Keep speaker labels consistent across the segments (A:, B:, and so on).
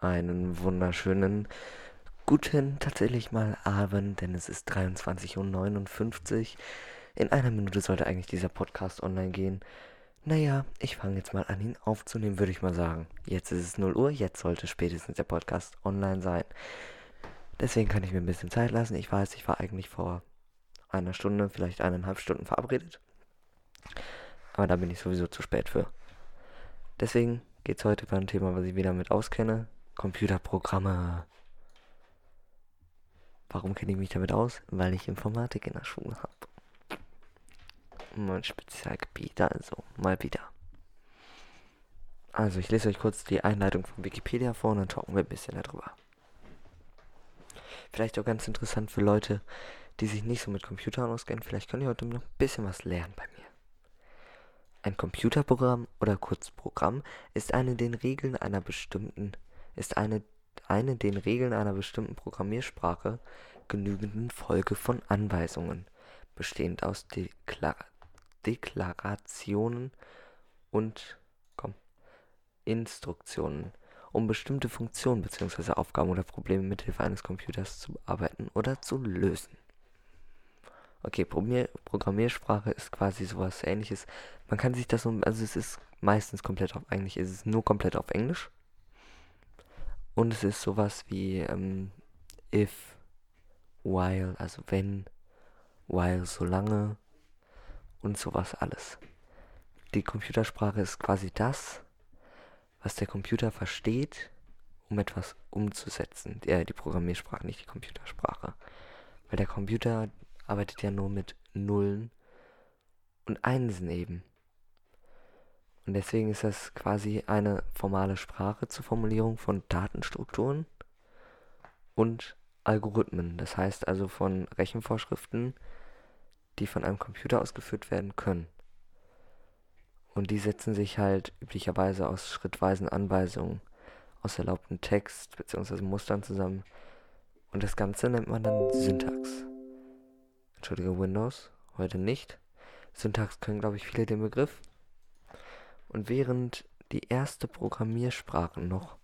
A: einen wunderschönen guten tatsächlich mal Abend, denn es ist 23.59 Uhr. In einer Minute sollte eigentlich dieser Podcast online gehen. Naja, ich fange jetzt mal an, ihn aufzunehmen, würde ich mal sagen. Jetzt ist es 0 Uhr, jetzt sollte spätestens der Podcast online sein. Deswegen kann ich mir ein bisschen Zeit lassen. Ich weiß, ich war eigentlich vor einer Stunde, vielleicht eineinhalb Stunden verabredet. Aber da bin ich sowieso zu spät für. Deswegen geht es heute über ein Thema, was ich wieder mit auskenne. Computerprogramme. Warum kenne ich mich damit aus? Weil ich Informatik in der Schule habe. Mein Spezialgebiet, also mal wieder. Also ich lese euch kurz die Einleitung von Wikipedia vor und dann talken wir ein bisschen darüber. Vielleicht auch ganz interessant für Leute, die sich nicht so mit Computern auskennen. Vielleicht könnt ihr heute noch ein bisschen was lernen bei mir. Ein Computerprogramm oder kurz Programm ist eine den Regeln einer bestimmten ist eine eine den Regeln einer bestimmten Programmiersprache genügenden Folge von Anweisungen, bestehend aus Deklar Deklarationen und komm, Instruktionen, um bestimmte Funktionen bzw. Aufgaben oder Probleme mithilfe eines Computers zu bearbeiten oder zu lösen. Okay, Programmiersprache ist quasi sowas ähnliches. Man kann sich das so, also es ist meistens komplett auf, eigentlich ist es nur komplett auf Englisch. Und es ist sowas wie ähm, if, while, also wenn, while, solange und sowas alles. Die Computersprache ist quasi das, was der Computer versteht, um etwas umzusetzen. Ja, die Programmiersprache, nicht die Computersprache. Weil der Computer arbeitet ja nur mit Nullen und Einsen eben. Und deswegen ist das quasi eine formale Sprache zur Formulierung von Datenstrukturen und Algorithmen. Das heißt also von Rechenvorschriften, die von einem Computer ausgeführt werden können. Und die setzen sich halt üblicherweise aus schrittweisen Anweisungen, aus erlaubten Text bzw. Mustern zusammen. Und das Ganze nennt man dann Syntax. Entschuldige Windows, heute nicht. Syntax können, glaube ich, viele den Begriff. Und während die erste Programmiersprachen noch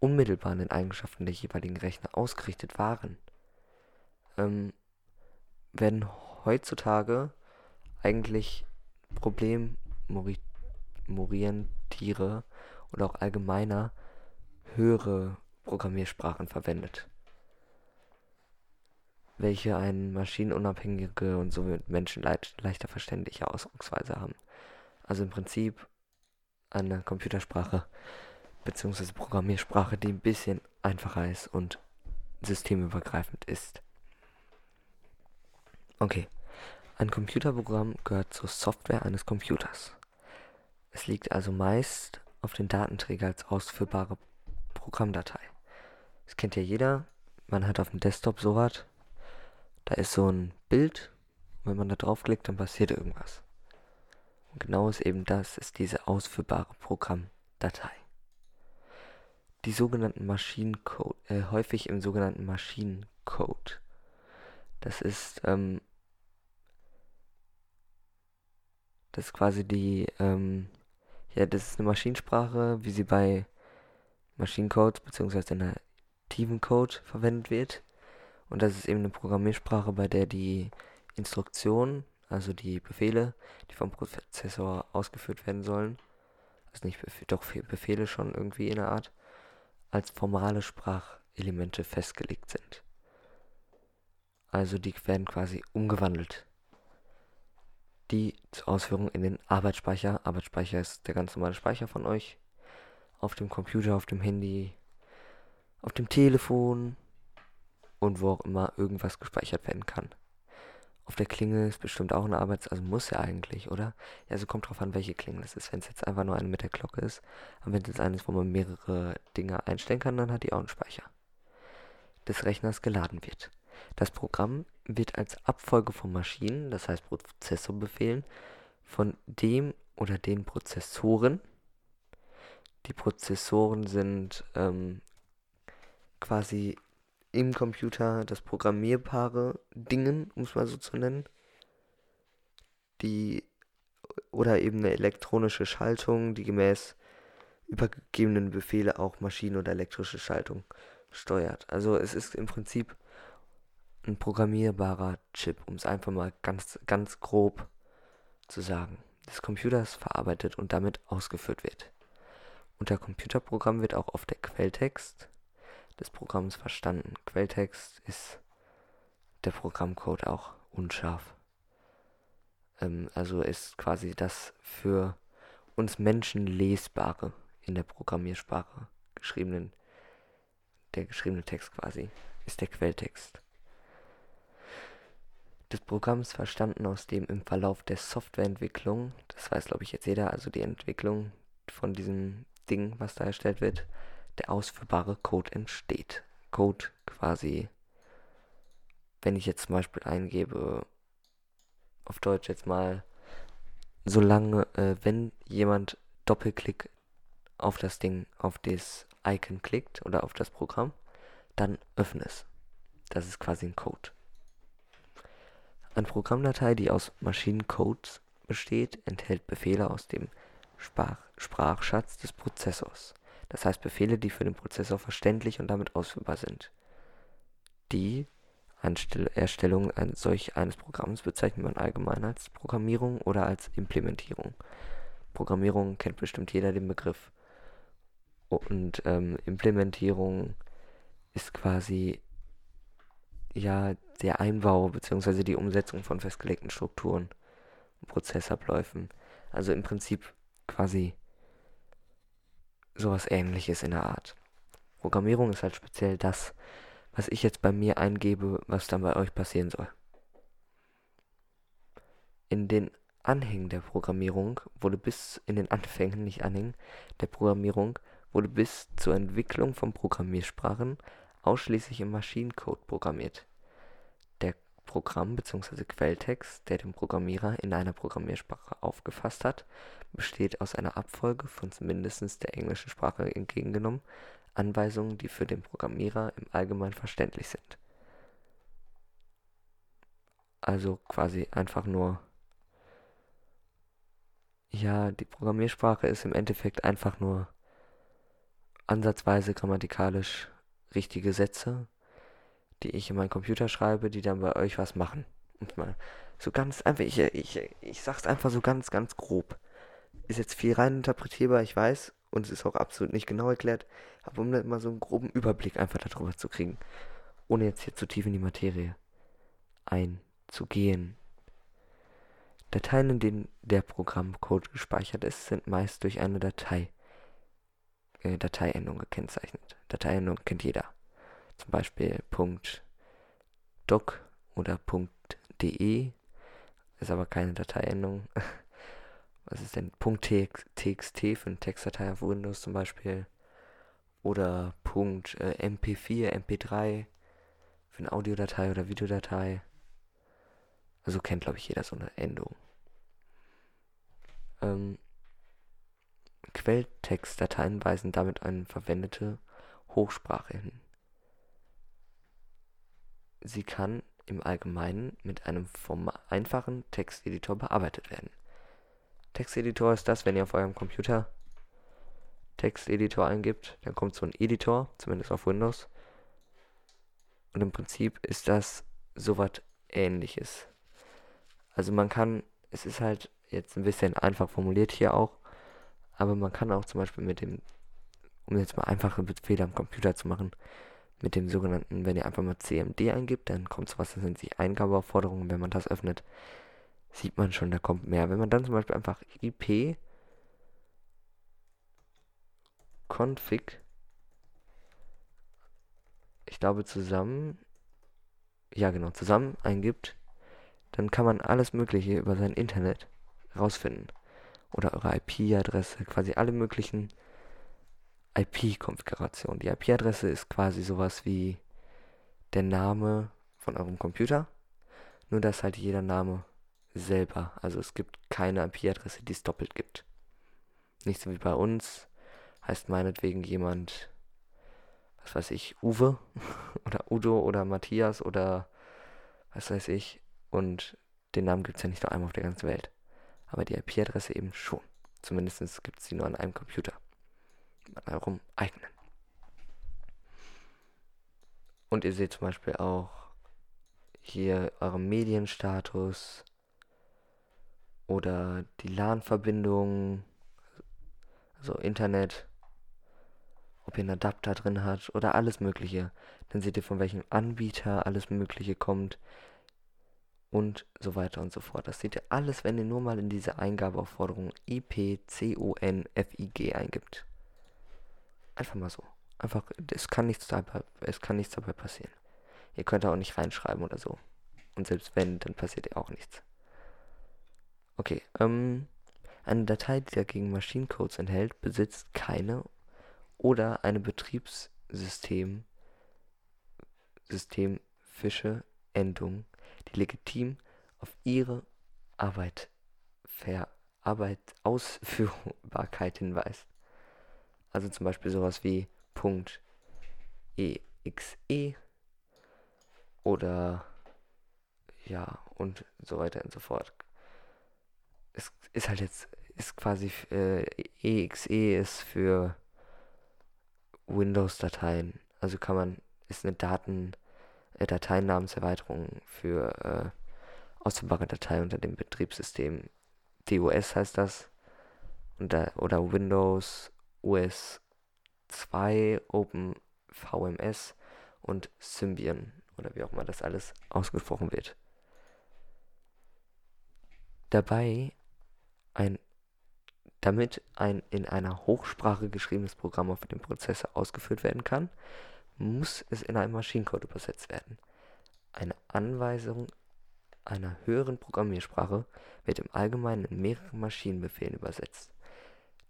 A: unmittelbar an den Eigenschaften der jeweiligen Rechner ausgerichtet waren, ähm, werden heutzutage eigentlich Problemmorientiere oder auch allgemeiner höhere Programmiersprachen verwendet, welche eine maschinenunabhängige und somit Menschen leichter verständliche Ausdrucksweise haben. Also im Prinzip eine Computersprache bzw. Programmiersprache, die ein bisschen einfacher ist und systemübergreifend ist. Okay, ein Computerprogramm gehört zur Software eines Computers. Es liegt also meist auf den Datenträger als ausführbare Programmdatei. Das kennt ja jeder. Man hat auf dem Desktop sowas. Da ist so ein Bild. Wenn man da draufklickt, dann passiert irgendwas. Und genau ist eben das, ist diese ausführbare Programmdatei. Die sogenannten Maschinencode, äh, häufig im sogenannten Maschinencode. Das ist, ähm, das ist quasi die, ähm, ja, das ist eine Maschinensprache, wie sie bei Maschinencodes bzw. nativen Code verwendet wird. Und das ist eben eine Programmiersprache, bei der die Instruktionen also die Befehle, die vom Prozessor ausgeführt werden sollen, also nicht Befehle, doch Befehle schon irgendwie in der Art, als formale Sprachelemente festgelegt sind. Also die werden quasi umgewandelt. Die zur Ausführung in den Arbeitsspeicher. Arbeitsspeicher ist der ganz normale Speicher von euch. Auf dem Computer, auf dem Handy, auf dem Telefon und wo auch immer irgendwas gespeichert werden kann. Auf der Klingel ist bestimmt auch eine Arbeits-, also muss ja eigentlich, oder? Ja, also kommt drauf an, welche Klingel es ist. Wenn es jetzt einfach nur eine mit der Glocke ist, aber wenn es jetzt eine wo man mehrere Dinge einstellen kann, dann hat die auch einen Speicher des Rechners geladen wird. Das Programm wird als Abfolge von Maschinen, das heißt Prozessorbefehlen, von dem oder den Prozessoren. Die Prozessoren sind ähm, quasi im Computer das programmierbare Dingen, um es mal so zu nennen, die oder eben eine elektronische Schaltung, die gemäß übergegebenen Befehle auch Maschinen oder elektrische Schaltung steuert. Also es ist im Prinzip ein programmierbarer Chip, um es einfach mal ganz, ganz grob zu sagen, des Computers verarbeitet und damit ausgeführt wird. Unter Computerprogramm wird auch oft der Quelltext des Programms verstanden. Quelltext ist der Programmcode auch unscharf. Ähm, also ist quasi das für uns Menschen lesbare in der Programmiersprache geschriebenen, der geschriebene Text quasi, ist der Quelltext des Programms verstanden, aus dem im Verlauf der Softwareentwicklung, das weiß glaube ich jetzt jeder, also die Entwicklung von diesem Ding, was da erstellt wird, der ausführbare Code entsteht. Code quasi, wenn ich jetzt zum Beispiel eingebe, auf Deutsch jetzt mal, solange, äh, wenn jemand Doppelklick auf das Ding, auf das Icon klickt oder auf das Programm, dann öffne es. Das ist quasi ein Code. Eine Programmdatei, die aus Maschinencodes besteht, enthält Befehle aus dem Sprach Sprachschatz des Prozessors. Das heißt Befehle, die für den Prozessor verständlich und damit ausführbar sind. Die Erstellung ein, solch eines Programms bezeichnet man allgemein als Programmierung oder als Implementierung. Programmierung kennt bestimmt jeder den Begriff. Und ähm, Implementierung ist quasi ja der Einbau bzw. die Umsetzung von festgelegten Strukturen und Prozessabläufen. Also im Prinzip quasi sowas ähnliches in der Art. Programmierung ist halt speziell das, was ich jetzt bei mir eingebe, was dann bei euch passieren soll. In den Anhängen der Programmierung wurde bis in den Anfängen, nicht Anhängen, der Programmierung wurde bis zur Entwicklung von Programmiersprachen ausschließlich im Maschinencode programmiert. Programm- bzw. Quelltext, der den Programmierer in einer Programmiersprache aufgefasst hat, besteht aus einer Abfolge von mindestens der englischen Sprache entgegengenommen Anweisungen, die für den Programmierer im Allgemeinen verständlich sind. Also quasi einfach nur ja, die Programmiersprache ist im Endeffekt einfach nur ansatzweise grammatikalisch richtige Sätze, die ich in meinen Computer schreibe, die dann bei euch was machen. Und mal so ganz einfach, ich, ich, ich sag's einfach so ganz, ganz grob. Ist jetzt viel rein interpretierbar, ich weiß, und es ist auch absolut nicht genau erklärt, aber um dann mal so einen groben Überblick einfach darüber zu kriegen, ohne jetzt hier zu tief in die Materie einzugehen. Dateien, in denen der Programmcode gespeichert ist, sind meist durch eine Datei, äh, Dateiendung gekennzeichnet. Dateiendung kennt jeder. Zum Beispiel .doc oder .de ist aber keine Dateiendung. Was ist denn .txt für eine Textdatei auf Windows zum Beispiel? Oder .mp4, äh, mp3 für eine Audiodatei oder Videodatei. Also kennt, glaube ich, jeder so eine Endung. Ähm, Quelltextdateien weisen damit eine verwendete Hochsprache hin. Sie kann im Allgemeinen mit einem einfachen Texteditor bearbeitet werden. Texteditor ist das, wenn ihr auf eurem Computer Texteditor eingibt, dann kommt so ein Editor, zumindest auf Windows. Und im Prinzip ist das sowas ähnliches. Also man kann, es ist halt jetzt ein bisschen einfach formuliert hier auch, aber man kann auch zum Beispiel mit dem, um jetzt mal einfache Befehle am Computer zu machen, mit dem sogenannten, wenn ihr einfach mal CMD eingibt, dann kommt sowas, das nennt sich Eingabeaufforderungen. Wenn man das öffnet, sieht man schon, da kommt mehr. Wenn man dann zum Beispiel einfach IP config, ich glaube zusammen, ja genau, zusammen eingibt, dann kann man alles Mögliche über sein Internet rausfinden. Oder eure IP-Adresse, quasi alle möglichen IP-Konfiguration. Die IP-Adresse ist quasi sowas wie der Name von eurem Computer, nur dass halt jeder Name selber, also es gibt keine IP-Adresse, die es doppelt gibt. Nicht so wie bei uns, heißt meinetwegen jemand, was weiß ich, Uwe oder Udo oder Matthias oder was weiß ich, und den Namen gibt es ja nicht nur einmal auf der ganzen Welt. Aber die IP-Adresse eben schon. Zumindest gibt es sie nur an einem Computer. Darum eignen. Und ihr seht zum Beispiel auch hier euren Medienstatus oder die LAN-Verbindung, also Internet, ob ihr einen Adapter drin habt oder alles Mögliche. Dann seht ihr, von welchem Anbieter alles Mögliche kommt und so weiter und so fort. Das seht ihr alles, wenn ihr nur mal in diese Eingabeaufforderung IPCONFIG eingibt. Einfach mal so. Einfach, es kann nichts dabei, es kann nichts dabei passieren. Ihr könnt auch nicht reinschreiben oder so. Und selbst wenn, dann passiert ja auch nichts. Okay, ähm, eine Datei, die dagegen Maschinencodes enthält, besitzt keine oder eine Betriebssystem Systemfische Endung, die legitim auf ihre Arbeit, Ver Arbeit, Ausführbarkeit hinweist. Also zum Beispiel sowas wie Punkt .exe oder ja und so weiter und so fort. Es ist halt jetzt, ist quasi, äh, exe ist für Windows-Dateien. Also kann man, ist eine Daten, äh, Dateiennamenserweiterung für äh, ausführbare Datei unter dem Betriebssystem. DOS heißt das. Und da, oder Windows OS 2, Open VMS und Symbian oder wie auch immer das alles ausgesprochen wird. Dabei ein damit ein in einer Hochsprache geschriebenes Programm auf dem Prozessor ausgeführt werden kann, muss es in einen Maschinencode übersetzt werden. Eine Anweisung einer höheren Programmiersprache wird im Allgemeinen in mehreren Maschinenbefehlen übersetzt.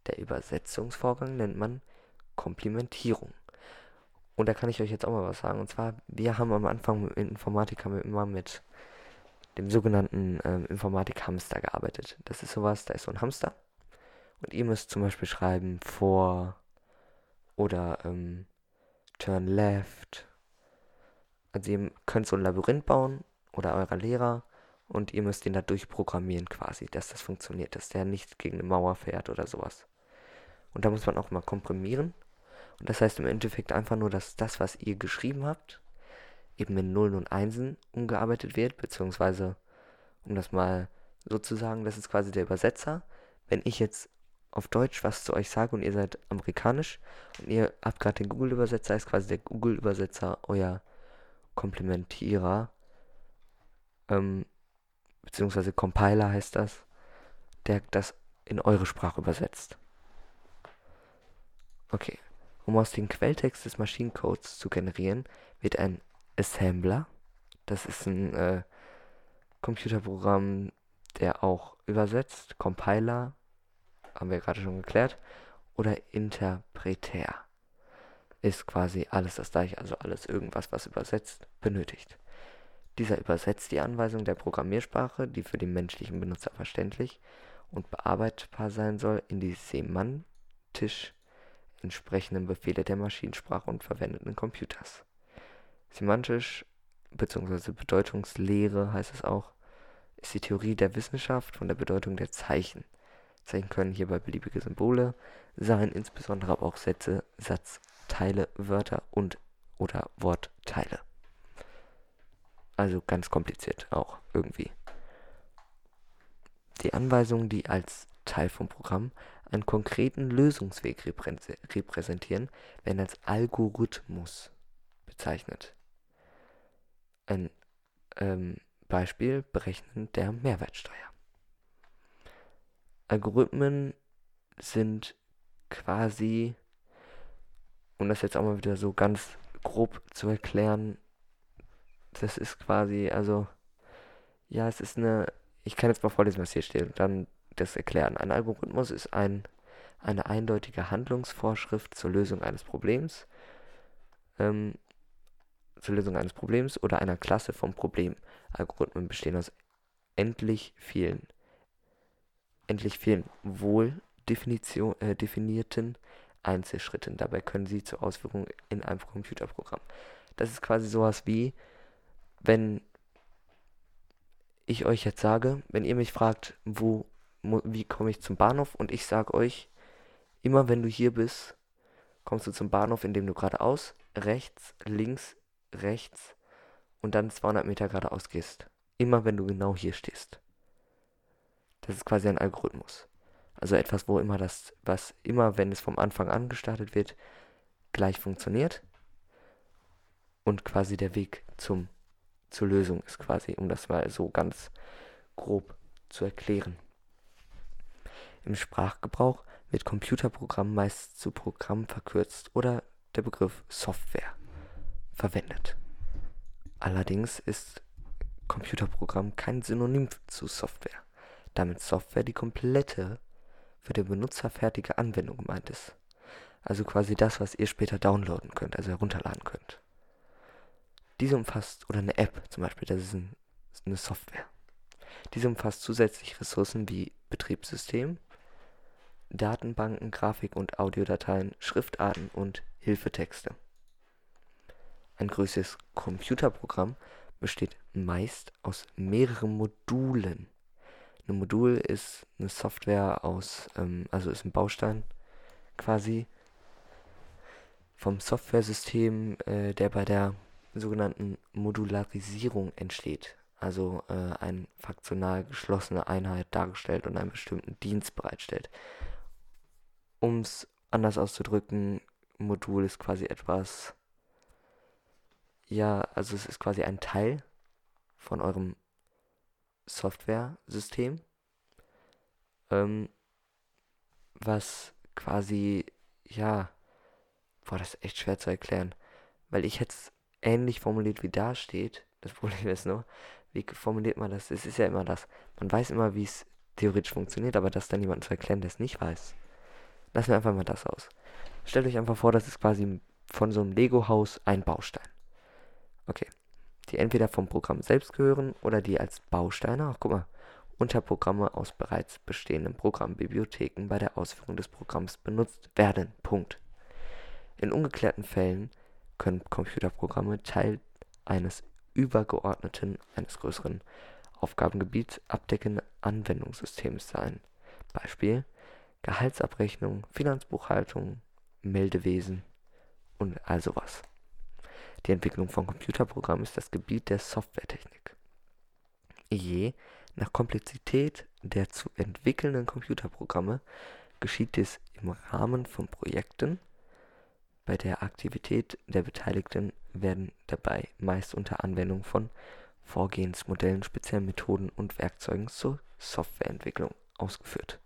A: Der Übersetzungsvorgang nennt man Komplementierung. Und da kann ich euch jetzt auch mal was sagen. Und zwar, wir haben am Anfang in Informatik haben wir immer mit dem sogenannten ähm, Informatik-Hamster gearbeitet. Das ist sowas, da ist so ein Hamster und ihr müsst zum Beispiel schreiben for oder ähm, turn left. Also ihr könnt so ein Labyrinth bauen oder eurer Lehrer und ihr müsst den da durchprogrammieren quasi, dass das funktioniert, dass der nicht gegen eine Mauer fährt oder sowas. Und da muss man auch mal komprimieren. Und das heißt im Endeffekt einfach nur, dass das, was ihr geschrieben habt, eben in Nullen und Einsen umgearbeitet wird, beziehungsweise, um das mal so zu sagen, das ist quasi der Übersetzer. Wenn ich jetzt auf Deutsch was zu euch sage und ihr seid amerikanisch und ihr habt gerade den Google-Übersetzer, ist quasi der Google-Übersetzer euer Komplementierer, ähm, beziehungsweise Compiler heißt das, der das in eure Sprache übersetzt. Okay. Um aus dem Quelltext des Maschinencodes zu generieren, wird ein Assembler, das ist ein äh, Computerprogramm, der auch übersetzt, Compiler, haben wir gerade schon geklärt, oder Interpretär ist quasi alles das gleiche, also alles irgendwas, was übersetzt, benötigt. Dieser übersetzt die Anweisung der Programmiersprache, die für den menschlichen Benutzer verständlich und bearbeitbar sein soll, in die semantisch entsprechenden Befehle der Maschinensprache und verwendeten Computers. Semantisch bzw. Bedeutungslehre heißt es auch, ist die Theorie der Wissenschaft von der Bedeutung der Zeichen Zeichen können hierbei beliebige Symbole sein, insbesondere aber auch Sätze, Satzteile, Wörter und oder Wortteile. Also ganz kompliziert auch irgendwie. Die Anweisungen, die als Teil vom Programm einen konkreten Lösungsweg repräsentieren, werden als Algorithmus bezeichnet. Ein ähm, Beispiel Berechnen der Mehrwertsteuer. Algorithmen sind quasi, um das jetzt auch mal wieder so ganz grob zu erklären, das ist quasi, also, ja, es ist eine, ich kann jetzt mal vorlesen, was hier steht und dann das erklären. Ein Algorithmus ist ein, eine eindeutige Handlungsvorschrift zur Lösung eines Problems, ähm, zur Lösung eines Problems oder einer Klasse von Problemen. Algorithmen bestehen aus endlich vielen Endlich fehlen wohl äh, definierten Einzelschritten. Dabei können sie zur Ausführung in einem Computerprogramm. Das ist quasi sowas wie, wenn ich euch jetzt sage, wenn ihr mich fragt, wo, wie komme ich zum Bahnhof und ich sage euch, immer wenn du hier bist, kommst du zum Bahnhof, indem du geradeaus, rechts, links, rechts und dann 200 Meter geradeaus gehst. Immer wenn du genau hier stehst. Das ist quasi ein Algorithmus. Also etwas, wo immer das, was immer, wenn es vom Anfang an gestartet wird, gleich funktioniert. Und quasi der Weg zum, zur Lösung ist quasi, um das mal so ganz grob zu erklären. Im Sprachgebrauch wird Computerprogramm meist zu Programm verkürzt oder der Begriff Software verwendet. Allerdings ist Computerprogramm kein Synonym zu Software, damit Software die komplette für den Benutzer fertige Anwendung gemeint ist. Also quasi das, was ihr später downloaden könnt, also herunterladen könnt. Diese umfasst, oder eine App zum Beispiel, das ist, ein, eine Software. Diese umfasst zusätzlich Ressourcen wie Betriebssystem, Datenbanken, Grafik- und Audiodateien, Schriftarten und Hilfetexte. Ein größeres Computerprogramm besteht meist aus mehreren Modulen. Ein Modul ist eine Software aus, ähm, also ist ein Baustein quasi vom Softwaresystem, äh, der bei der sogenannten Modularisierung entsteht. Also äh, eine faktional geschlossene Einheit dargestellt und einen bestimmten Dienst bereitstellt. Um es anders auszudrücken, Modul ist quasi etwas, ja, also es ist quasi ein Teil von eurem Software-System, ähm, was quasi, ja, boah, das ist echt schwer zu erklären, weil ich es ähnlich formuliert wie da steht. Das Problem ist nur, wie formuliert man das? Es ist ja immer das. Man weiß immer, wie es theoretisch funktioniert, aber das dann jemandem zu erklären, der es nicht weiß. Lassen wir einfach mal das aus. Stellt euch einfach vor, das ist quasi von so einem Lego-Haus ein Baustein. Okay. Die entweder vom Programm selbst gehören oder die als Bausteine, ach guck mal, Unterprogramme aus bereits bestehenden Programmbibliotheken bei der Ausführung des Programms benutzt werden. Punkt. In ungeklärten Fällen können Computerprogramme Teil eines übergeordneten, eines größeren Aufgabengebiets abdeckenden Anwendungssystems sein. Beispiel Gehaltsabrechnung, Finanzbuchhaltung, Meldewesen und all sowas. Die Entwicklung von Computerprogrammen ist das Gebiet der Softwaretechnik. Je nach Komplexität der zu entwickelnden Computerprogramme geschieht dies im Rahmen von Projekten. Bei der Aktivität der Beteiligten werden dabei meist unter Anwendung von Vorgehensmodellen, speziellen Methoden und Werkzeugen zur Softwareentwicklung ausgeführt.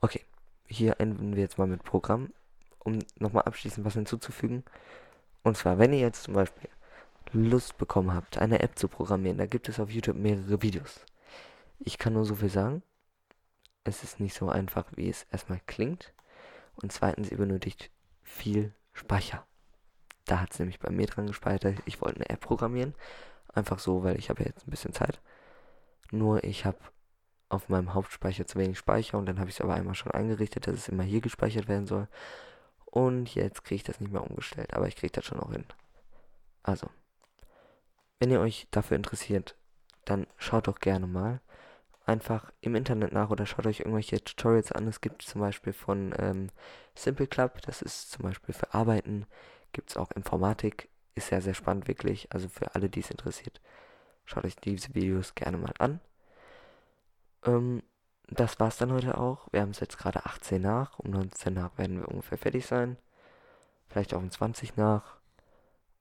A: Okay, hier enden wir jetzt mal mit Programm, um nochmal abschließend was hinzuzufügen. Und zwar, wenn ihr jetzt zum Beispiel Lust bekommen habt, eine App zu programmieren, da gibt es auf YouTube mehrere Videos. Ich kann nur so viel sagen. Es ist nicht so einfach, wie es erstmal klingt. Und zweitens, ihr benötigt viel Speicher. Da hat es nämlich bei mir dran gespeichert. Ich wollte eine App programmieren. Einfach so, weil ich habe ja jetzt ein bisschen Zeit. Nur ich habe auf meinem Hauptspeicher zu wenig Speicher und dann habe ich es aber einmal schon eingerichtet, dass es immer hier gespeichert werden soll. Und jetzt kriege ich das nicht mehr umgestellt, aber ich kriege das schon auch hin. Also, wenn ihr euch dafür interessiert, dann schaut doch gerne mal einfach im Internet nach oder schaut euch irgendwelche Tutorials an. Es gibt zum Beispiel von ähm, Simple Club, das ist zum Beispiel für Arbeiten, gibt es auch Informatik, ist sehr, sehr spannend wirklich. Also für alle, die es interessiert, schaut euch diese Videos gerne mal an. Ähm, das war's dann heute auch. Wir haben es jetzt gerade 18 nach. Um 19 nach werden wir ungefähr fertig sein. Vielleicht auch um 20 nach.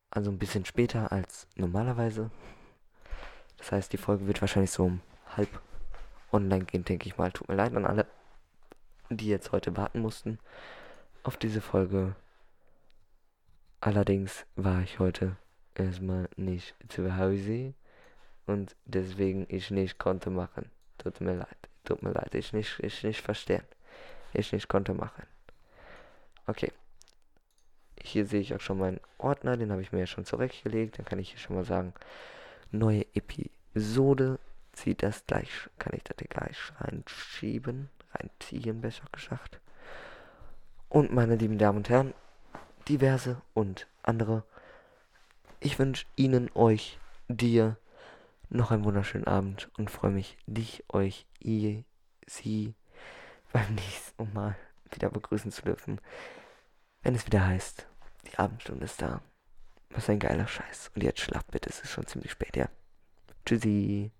A: Also ein bisschen später als normalerweise. Das heißt, die Folge wird wahrscheinlich so um halb online gehen, denke ich mal. Tut mir leid an alle, die jetzt heute warten mussten auf diese Folge. Allerdings war ich heute erstmal nicht zu Hause und deswegen ich nicht konnte machen. Tut mir leid. Tut mir leid. Ich nicht, ich nicht verstehen. Ich nicht konnte machen. Okay. Hier sehe ich auch schon meinen Ordner, den habe ich mir ja schon zurechtgelegt. Dann kann ich hier schon mal sagen, neue Episode. Zieht das gleich, kann ich das gleich reinschieben, reinziehen, besser gesagt. Und meine lieben Damen und Herren, diverse und andere. Ich wünsche Ihnen, euch, dir noch einen wunderschönen Abend und freue mich, dich, euch, ihr, sie beim nächsten Mal wieder begrüßen zu dürfen. wenn es wieder heißt, die Abendstunde ist da. Was ein geiler Scheiß. Und jetzt schlaft bitte, es ist schon ziemlich spät, ja. Tschüssi.